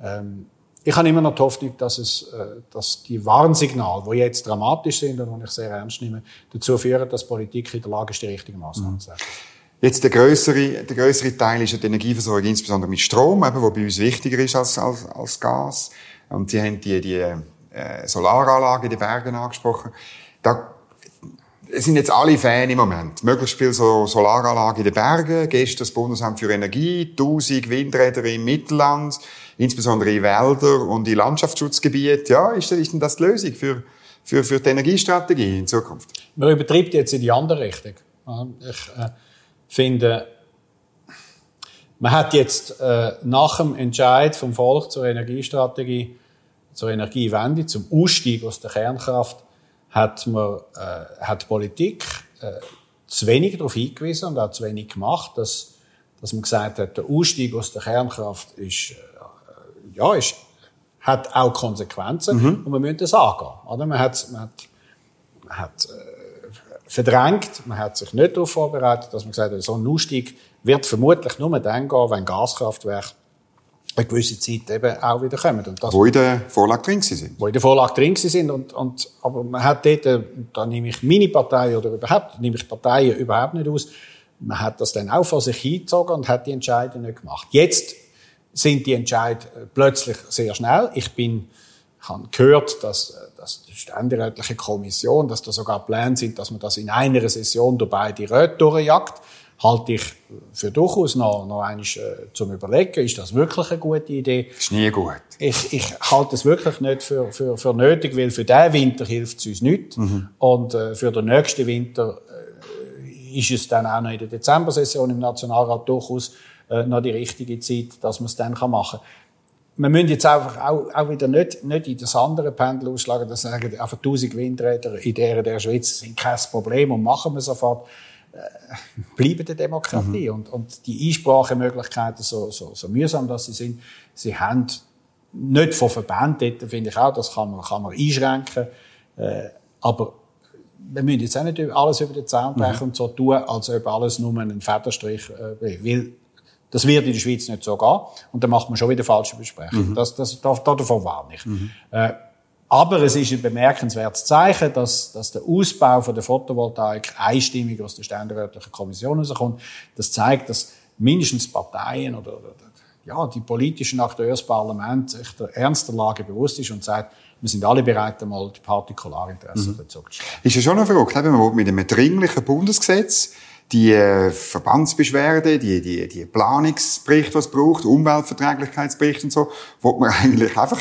Ähm, ich habe immer noch die Hoffnung, dass, es, äh, dass die Warnsignale, die jetzt dramatisch sind und die ich sehr ernst nehme, dazu führen, dass Politik in der Lage ist, die richtigen Maßnahmen mhm. zu setzen. Jetzt der größere, der größere Teil ist ja die Energieversorgung, insbesondere mit Strom, eben, wo bei uns wichtiger ist als, als, als Gas. Und Sie haben die, die äh, Solaranlage in den Bergen angesprochen. Da sind jetzt alle Fan im Moment. Möglichst viel so Solaranlagen in den Bergen. Gestern das Bundesamt für Energie, 1000 Windräder im Mittelland insbesondere in Wälder und in Landschaftsschutzgebieten. Ja, ist, ist denn das die Lösung für, für, für die Energiestrategie in Zukunft? Man übertreibt jetzt in die andere Richtung. Ich äh, finde, man hat jetzt äh, nach dem Entscheid vom Volk zur Energiestrategie, zur Energiewende, zum Ausstieg aus der Kernkraft, hat man, äh, hat die Politik äh, zu wenig darauf hingewiesen und auch zu wenig gemacht, dass, dass man gesagt hat, der Ausstieg aus der Kernkraft ist äh, ja, ist, hat auch Konsequenzen mhm. und man müssen das angehen. Oder? Man hat, man hat, man hat äh, verdrängt, man hat sich nicht darauf vorbereitet, dass man gesagt hat, so ein Ausstieg wird vermutlich nur dann gehen, wenn Gaskraftwerke eine gewisse Zeit eben auch wieder kommen. Und das, wo in der Vorlage drin sind. Wo in der Vorlage drin sind. Und, und, aber man hat dort, äh, da nehme ich meine Partei oder überhaupt, nehme ich Parteien überhaupt nicht aus, man hat das dann auch vor sich hingezogen und hat die Entscheidung nicht gemacht. Jetzt sind die Entscheid äh, plötzlich sehr schnell. Ich bin, ich habe gehört, dass, äh, dass die ständerätliche Kommission, dass da sogar Pläne sind, dass man das in einer Session durch beide Räte durchjagt. Halte ich für durchaus noch, noch eines äh, zum Überlegen. Ist das wirklich eine gute Idee? Ist nie gut. Ich, ich halte es wirklich nicht für, für, für nötig, weil für diesen Winter hilft es uns nicht. Mhm. Und äh, für den nächsten Winter äh, ist es dann auch noch in der Dezember-Session im Nationalrat durchaus äh, noch die richtige Zeit, dass man es dann machen kann. Wir müssen jetzt einfach auch, auch wieder nicht, nicht in das andere Pendel ausschlagen, dass sagen, einfach 1000 Windräder in der, der Schweiz sind kein Problem und machen wir sofort. Äh, bleiben der Demokratie. Mhm. Und, und die Einsprachemöglichkeiten, so, so, so mühsam dass sie sind, sie haben nicht von Verbänden, dort finde ich auch, das kann man, kann man einschränken. Äh, aber wir müssen jetzt auch nicht alles über den Zaun brechen mhm. und so tun, als ob alles nur ein Federstrich äh, will. Das wird in der Schweiz nicht so gehen. Und dann macht man schon wieder falsche Besprechungen. Mhm. Das, das, davon warne ich. Mhm. Äh, aber es ist ein bemerkenswertes Zeichen, dass, dass der Ausbau von der Photovoltaik einstimmig aus der ständerätlichen Kommission herauskommt. Das zeigt, dass mindestens Parteien oder, oder ja, die politischen Akteure des Parlaments sich der ernsten Lage bewusst ist und sagt, wir sind alle bereit, einmal die Partikularinteressen mhm. dazu zu Ist ja schon noch verrückt, wenn man mit einem dringlichen Bundesgesetz die äh, Verbandsbeschwerde, die, die, die Planungsberichte, die es braucht, Umweltverträglichkeitsberichte und so, wo man eigentlich einfach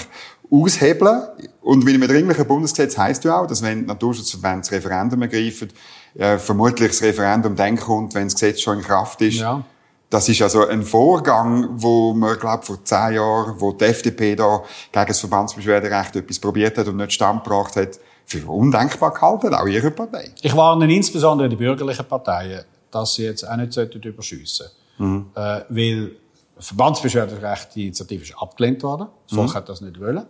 aushebeln. Und mit einem dringlichen Bundesgesetz heisst ja auch, dass wenn Naturschutzverbände das Referendum ergreifen, äh, vermutlich das Referendum dann kommt, wenn das Gesetz schon in Kraft ist. Ja. Das ist also ein Vorgang, wo man, glaube vor zehn Jahren, wo die FDP da gegen das Verbandsbeschwerderecht etwas probiert hat und nicht Stand gebracht hat, für undenkbar gehalten, auch ihre Partei. Ich warne insbesondere die bürgerlichen Parteien, dass sie jetzt auch nicht überschiessen sollten. Mhm. Äh, weil Verbandsbeschwerderecht, die Initiative ist abgelehnt worden. Das Volk mhm. hat das nicht wollen.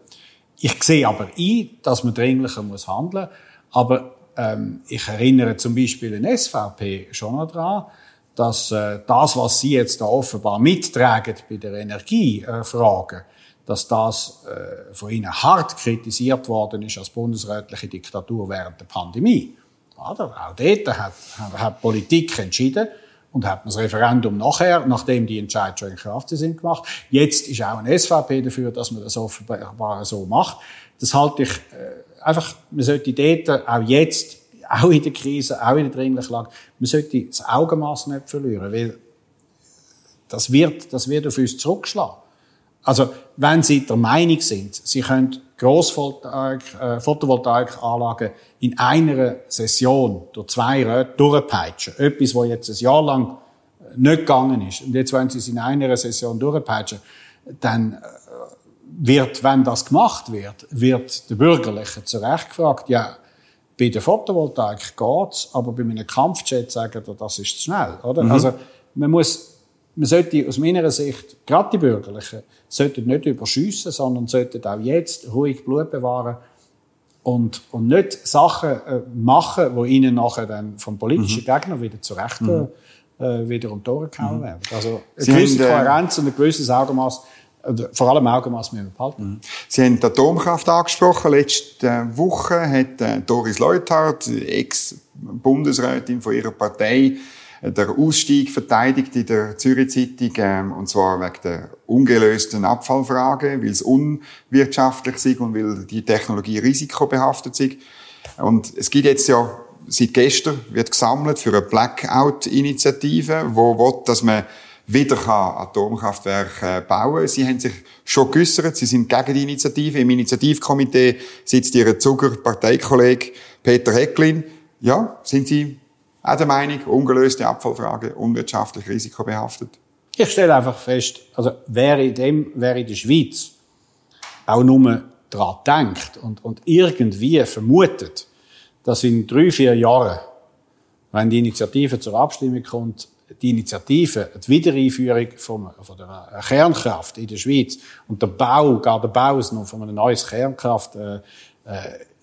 Ich sehe aber ein, dass man dringlicher muss handeln. Aber ähm, ich erinnere zum Beispiel in SVP schon noch daran, dass äh, das, was Sie jetzt da offenbar mittragen bei der Energiefrage, dass das äh, von Ihnen hart kritisiert worden ist als bundesrätliche Diktatur während der Pandemie. Oder? Auch dort hat, hat, hat Politik entschieden und hat das Referendum nachher, nachdem die Entscheidungen schon in Kraft sind, gemacht. Jetzt ist auch eine SVP dafür, dass man das offenbar so macht. Das halte ich äh, einfach, man sollte dort auch jetzt auch in der Krise, auch in der dringlichen Lage, man sollte das Augenmaß nicht verlieren, weil das wird, das wird auf uns zurückschlagen. Also, wenn Sie der Meinung sind, Sie können Großphotovoltaikanlagen äh, in einer Session durch zwei Räte durchpeitschen, etwas, was jetzt ein Jahr lang nicht gegangen ist, und jetzt wollen Sie es in einer Session durchpeitschen, dann äh, wird, wenn das gemacht wird, wird der Bürgerliche zu Recht gefragt, ja, bei der Photovoltaik geht's, aber bei einem Kampfjet sagen wir, das ist zu schnell, oder? Mhm. Also, man muss, man sollte aus meiner Sicht, gerade die Bürgerlichen, sollten nicht überschiessen, sondern sollten auch jetzt ruhig Blut bewahren und, und nicht Sachen äh, machen, wo ihnen nachher dann vom politischen mhm. Gegner wieder zurecht mhm. äh, wieder um die Ohren gehauen mhm. werden. Also eine Sie gewisse haben, äh, Kohärenz und ein gewisses Augenmaß vor allem Augenmaß müssen wir behalten. Mhm. Sie haben die Atomkraft angesprochen. Letzte Woche hat äh, Doris Leuthard, Ex-Bundesrätin von ihrer Partei, äh, der Ausstieg verteidigt in der Zürich Zeitung, ähm, und zwar wegen der ungelösten Abfallfrage, weil es unwirtschaftlich ist und weil die Technologie risikobehaftet ist. Und es gibt jetzt ja seit gestern wird gesammelt für eine Blackout-Initiative, wo will, dass man wieder Atomkraftwerke bauen kann. Sie haben sich schon geäussert, Sie sind gegen die Initiative. Im Initiativkomitee sitzt Ihr Zuger Parteikollege Peter Hecklin. Ja, sind Sie auch der Meinung, ungelöste Abfallfrage, unwirtschaftlich risikobehaftet? Ich stelle einfach fest, also wer in, dem, wer in der Schweiz auch nur daran denkt und, und irgendwie vermutet, dass in drei, vier Jahren, wenn die Initiative zur Abstimmung kommt, die Initiative, die Wiedereinführung von, von der Kernkraft in der Schweiz und der Bau, gar der Bau von einer neuen Kernkraft äh, äh,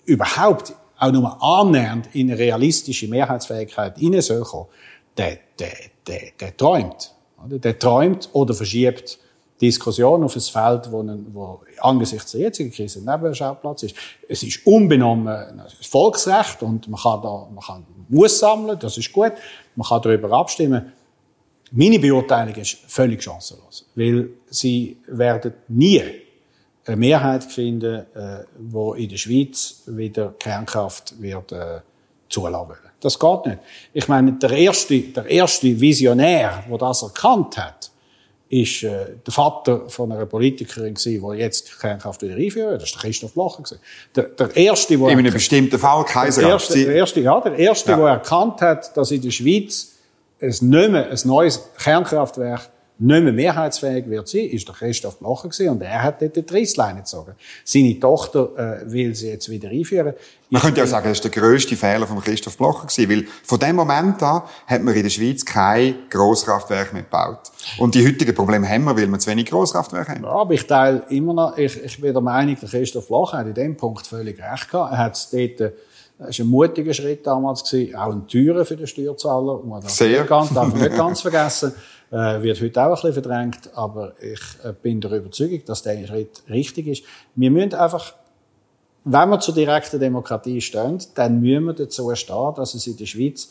überhaupt auch nur annähernd in eine realistische Mehrheitsfähigkeit hineinzukommen, der, der, der, der träumt. Oder? Der träumt oder verschiebt Diskussion auf ein Feld, wo, wo angesichts der jetzigen Krise ein Nebenschauplatz ist. Es ist unbenommen ein Volksrecht und man kann da, man kann, muss sammeln, das ist gut. Man kann darüber abstimmen. Meine Beurteilung ist völlig chancenlos, weil sie werden nie eine Mehrheit finden, äh, wo in der Schweiz wieder Kernkraft wird äh, zulassen wollen. Das geht nicht. Ich meine, der erste, der erste Visionär, der das erkannt hat, ist äh, der Vater von einer Politikerin gewesen, die jetzt Kernkraft wieder einführt. Das war Christoph Blocher. Der, der erste, wo in einem bestimmten Fall Kaiser. Der erste, der erste, ja, der erste, ja. der erkannt hat, dass in der Schweiz es nicht mehr ein neues Kernkraftwerk nicht mehr mehrheitsfähig wird sein, ist der Christoph Blocher gewesen, und er hat dort die Reissleine gezogen. Seine Tochter äh, will sie jetzt wieder einführen. Man könnte ja sagen, das ist der grösste Fehler von Christoph Blocher gewesen, weil von dem Moment an hat man in der Schweiz kein Grosskraftwerk mehr gebaut. Und die heutigen Probleme haben wir, weil wir zu wenig Grosskraftwerke haben. Ja, aber ich teile immer noch, ich, ich bin der Meinung, der Christoph Blocher hat in dem Punkt völlig recht gehabt. Er hat dort das war ein mutiger Schritt damals, gewesen, auch ein teurer für den Steuerzahler. Man darf Sehr. Nicht ganz, darf man nicht ganz vergessen. Äh, wird heute auch ein bisschen verdrängt, aber ich äh, bin der Überzeugung, dass der Schritt richtig ist. Wir müssen einfach, wenn wir zur direkten Demokratie stehen, dann müssen wir dazu stehen, dass es in der Schweiz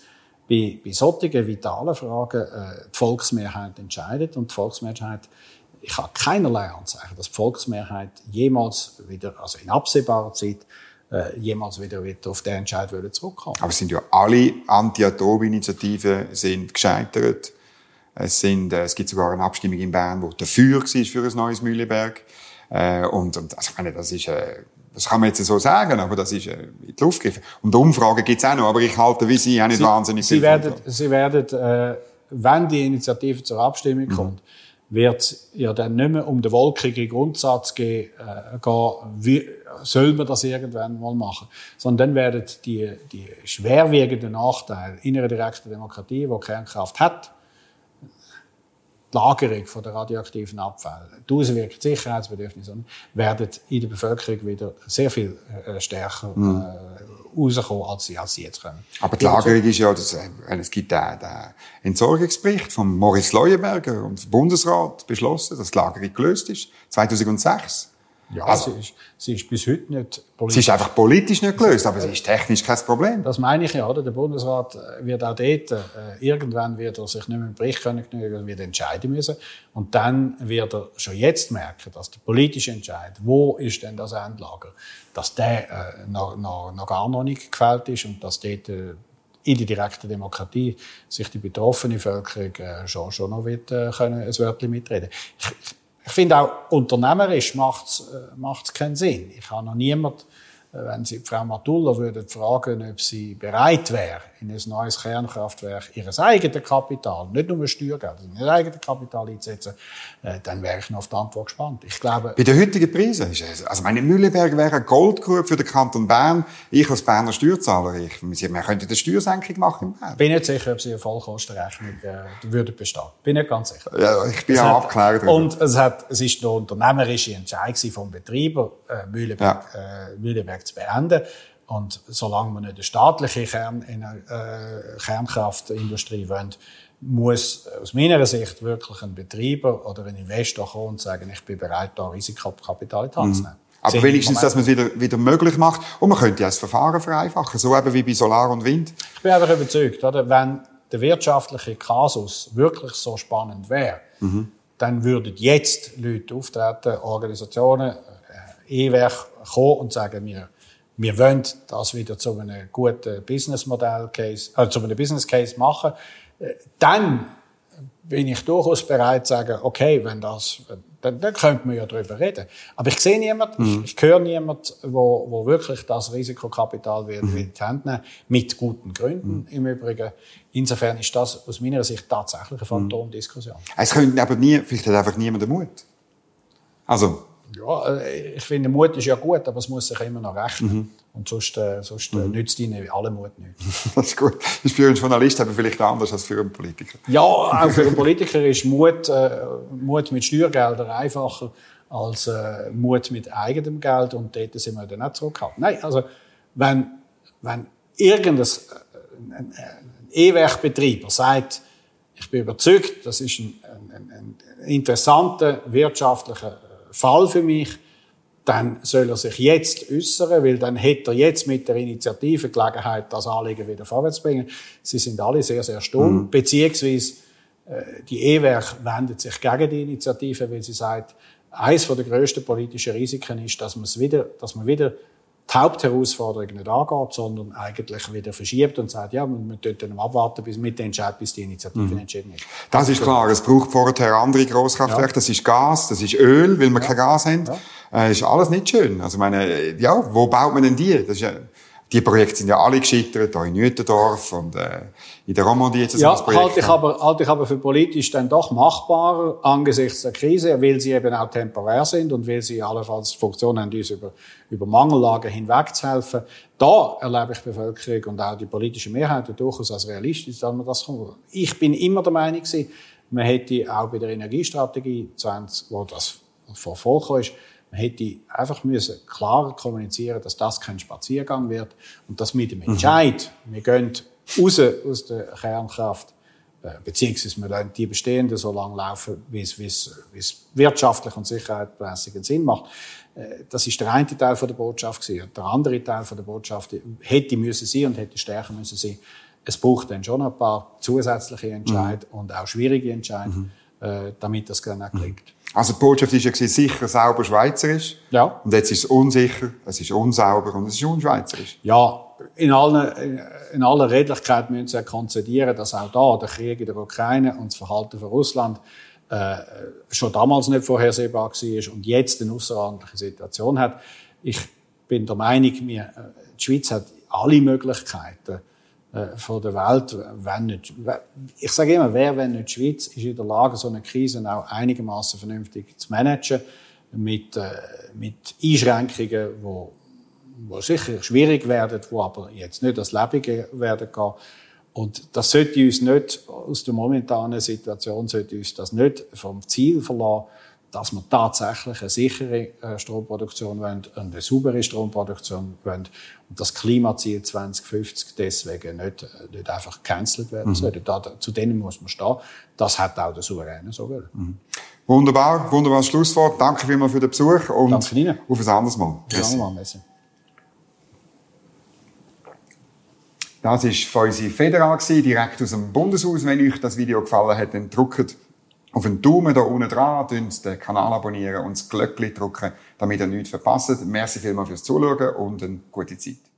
bei, bei solchen vitalen Fragen äh, die Volksmehrheit entscheidet und die Volksmehrheit ich habe keinerlei Anzeichen, dass die Volksmehrheit jemals wieder, also in absehbarer Zeit, äh, jemals wieder, wieder auf den Entscheid zurückkommen Aber es sind ja alle Anti-Atom-Initiativen sind gescheitert. Es, sind, äh, es gibt sogar eine Abstimmung in Bern, wo dafür war für ein neues Mühleberg. Äh, und, und also ich meine, das ist, äh, das kann man jetzt so sagen, aber das ist äh, in die Luft gegriffen. Und Umfragen gibt's auch noch, aber ich halte wie Sie auch nicht Sie, wahnsinnig Sie viel. werden, Sie werden äh, wenn die Initiative zur Abstimmung mhm. kommt, wird es ja dann nicht mehr um den wolkigen Grundsatz gehen, äh, gehen wie soll man das irgendwann mal machen, sondern dann werden die, die schwerwiegenden Nachteile in einer direkten Demokratie, die Kernkraft hat, die Lagerung von der radioaktiven Abfälle, die Auswirkungen, Sicherheitsbedürfnisse, werden in der Bevölkerung wieder sehr viel äh, stärker mhm. äh, rauskommen, als sie, als sie jetzt können. Aber die Lagerung ist ja, das, äh, es gibt den, den Entsorgungsbericht von Moritz Leuenberger und Bundesrat beschlossen, dass die Lagerung gelöst ist, 2006. Ja, also, sie, ist, sie ist bis heute nicht politisch. Sie ist einfach politisch nicht gelöst, aber sie ist technisch kein Problem. Das meine ich ja, oder? Der Bundesrat wird auch dort, äh, irgendwann wird er sich nicht mehr im Bericht können genügen, wird entscheiden müssen. Und dann wird er schon jetzt merken, dass der politische Entscheid, wo ist denn das Endlager, dass der äh, noch, noch, noch gar noch nicht gefällt ist und dass dort äh, in der direkten Demokratie sich die betroffene Bevölkerung äh, schon, schon noch wird, äh, können ein Wörtchen mitreden. Ich, ich, finde auch, unternehmerisch macht es äh, keinen Sinn. Ich habe noch niemand äh, wenn Sie Frau Matulla würden fragen, ob sie bereit wäre, in ein neues Kernkraftwerk ihres eigenen Kapital, nicht nur Steuergeld, sondern ihr eigenes Kapital einzusetzen, äh, dann wäre ich noch auf die Antwort gespannt. Ich glaube... Bei den heutigen Preisen ist es, also meine Mühleberg wäre eine Goldgrube für den Kanton Bern. Ich als Berner Steuerzahler, ich, wir könnten eine Steuersenkung machen in Bern. Bin nicht sicher, ob sie eine Vollkostenrechnung äh, würde bestehen. Bin nicht ganz sicher. Ja, ich bin es auch abgeklärt. Und es hat, es ist eine unternehmerische Entscheidung vom Betreiber, äh, Mühleberg, ja. äh, Mühleberg zu beenden. Und solange wir nicht eine staatliche Kern, äh, Kernkraftindustrie wollen, muss aus meiner Sicht wirklich ein Betreiber oder ein Investor kommen und sagen, ich bin bereit, da Risikokapital in die Hand zu nehmen. Mhm. Aber wenigstens, dass man es wieder, wieder möglich macht. Und man könnte ja das Verfahren vereinfachen, so eben wie bei Solar und Wind. Ich bin einfach überzeugt, oder? wenn der wirtschaftliche Kasus wirklich so spannend wäre, mhm. dann würden jetzt Leute auftreten, Organisationen, äh, E-Werk kommen und sagen, wir wir wollen das wieder zu einem guten Businessmodell Case, äh, zu einem Business Case machen, äh, dann bin ich durchaus bereit zu sagen, okay, wenn das, dann, dann könnte man ja darüber reden. Aber ich sehe niemanden, mhm. ich, ich höre niemanden, wo, wo wirklich das Risikokapital wird, mhm. in die Hand nehmen, mit guten Gründen mhm. im Übrigen. Insofern ist das aus meiner Sicht tatsächlich eine mhm. Phantomdiskussion. Es könnte aber nie, vielleicht hat einfach niemand den Mut. Also, ja, äh, ich finde, Mut ist ja gut, aber es muss sich immer noch rechnen. Mhm. Und sonst, äh, sonst äh, mhm. nützt ihnen alle Mut nicht. das ist gut. Das ist für einen Journalist aber vielleicht anders als für einen Politiker. Ja, auch für einen Politiker ist Mut, äh, Mut mit Steuergeldern einfacher als äh, Mut mit eigenem Geld. Und dort sind wir dann auch zurückgehalten. Nein, also, wenn, wenn irgendein äh, E-Werkbetreiber sagt, ich bin überzeugt, das ist ein, ein, ein interessanter wirtschaftlicher Fall für mich, dann soll er sich jetzt äußern, weil dann hätte er jetzt mit der Initiative Gelegenheit, das Anliegen wieder vorwärts zu bringen. Sie sind alle sehr, sehr stumm, mhm. beziehungsweise äh, die E-Werk wendet sich gegen die Initiative, weil sie sagt, eines der grössten politischen Risiken ist, dass man, es wieder, dass man wieder die Hauptherausforderung nicht angeht, sondern eigentlich wieder verschiebt und sagt, ja, man tut dann abwarten bis mit dem Entscheid, bis die Initiative mhm. entschieden ist. Das ist klar. Es braucht vorher andere Grosskraftwerke. Ja. Das ist Gas, das ist Öl, weil wir ja. kein Gas haben. Ja. Äh, ist alles nicht schön. Also, meine, ja, wo baut man denn die? Das ist ja, die Projekte sind ja alle gescheitert, hier in Nütendorf und äh, in der Romandie jetzt ja, das Projekt. Halte ich, aber, halte ich aber für politisch dann doch machbarer angesichts der Krise, weil sie eben auch temporär sind und weil sie allenfalls Funktion haben, uns über, über Mangellagen hinweg zu helfen. Da erlebe ich die Bevölkerung und auch die politische Mehrheit durchaus als realistisch, dass man das kann. Ich bin immer der Meinung gewesen, man hätte auch bei der Energiestrategie 20, wo das vor Volk ist, man hätte einfach müssen klar kommunizieren, dass das kein Spaziergang wird und dass mit dem mhm. Entscheid, mhm. wir gehen raus aus der Kernkraft, äh, beziehungsweise wir lassen die bestehenden so lange laufen, wie es, wie es, wie es wirtschaftlich und sicherheitsmäßig Sinn macht. Äh, das ist der eine Teil von der Botschaft gewesen. Der andere Teil von der Botschaft hätte müssen sein und hätte stärker müssen sein. Es braucht dann schon ein paar zusätzliche Entscheidungen mhm. und auch schwierige Entscheidungen, mhm. Äh, damit das dann auch gelingt. Also die Botschaft war ja sicher sauber schweizerisch. Ja. Und jetzt ist es unsicher, es ist unsauber und es ist unschweizerisch. Ja, in aller, in aller Redlichkeit müssen Sie konzidieren, dass auch da der Krieg in der Ukraine und das Verhalten von Russland äh, schon damals nicht vorhersehbar war und jetzt eine außerordentliche Situation hat. Ich bin der Meinung, wir, äh, die Schweiz hat alle Möglichkeiten von der Welt, wenn nicht, ich sage immer, wer, wenn nicht die Schweiz, ist in der Lage, so eine Krise auch einigermaßen vernünftig zu managen, mit, äh, mit Einschränkungen, wo, wo sicher schwierig werden, wo aber jetzt nicht das Lebige werden gehen. Und das sollte uns nicht, aus der momentanen Situation, sollte uns das nicht vom Ziel verlassen, dass wir tatsächlich eine sichere äh, Stromproduktion wollen, eine saubere Stromproduktion wollen und das Klimaziel 2050 deswegen nicht, äh, nicht einfach gecancelt werden mhm. sollte. Da, zu denen muss man stehen. Das hat auch der Souverän so wollen. Mhm. Wunderbar, wunderbares Schlusswort. Danke vielmals für den Besuch und Danke Ihnen. auf ein anderes Mal. Mal. Merci. Das war Feusi Federal, direkt aus dem Bundeshaus. Wenn euch das Video gefallen hat, dann drückt auf den Daumen da unten dran, den Kanal abonnieren und das Glöckchen drücken, damit ihr nichts verpasst. Merci vielmals fürs Zuschauen und eine gute Zeit.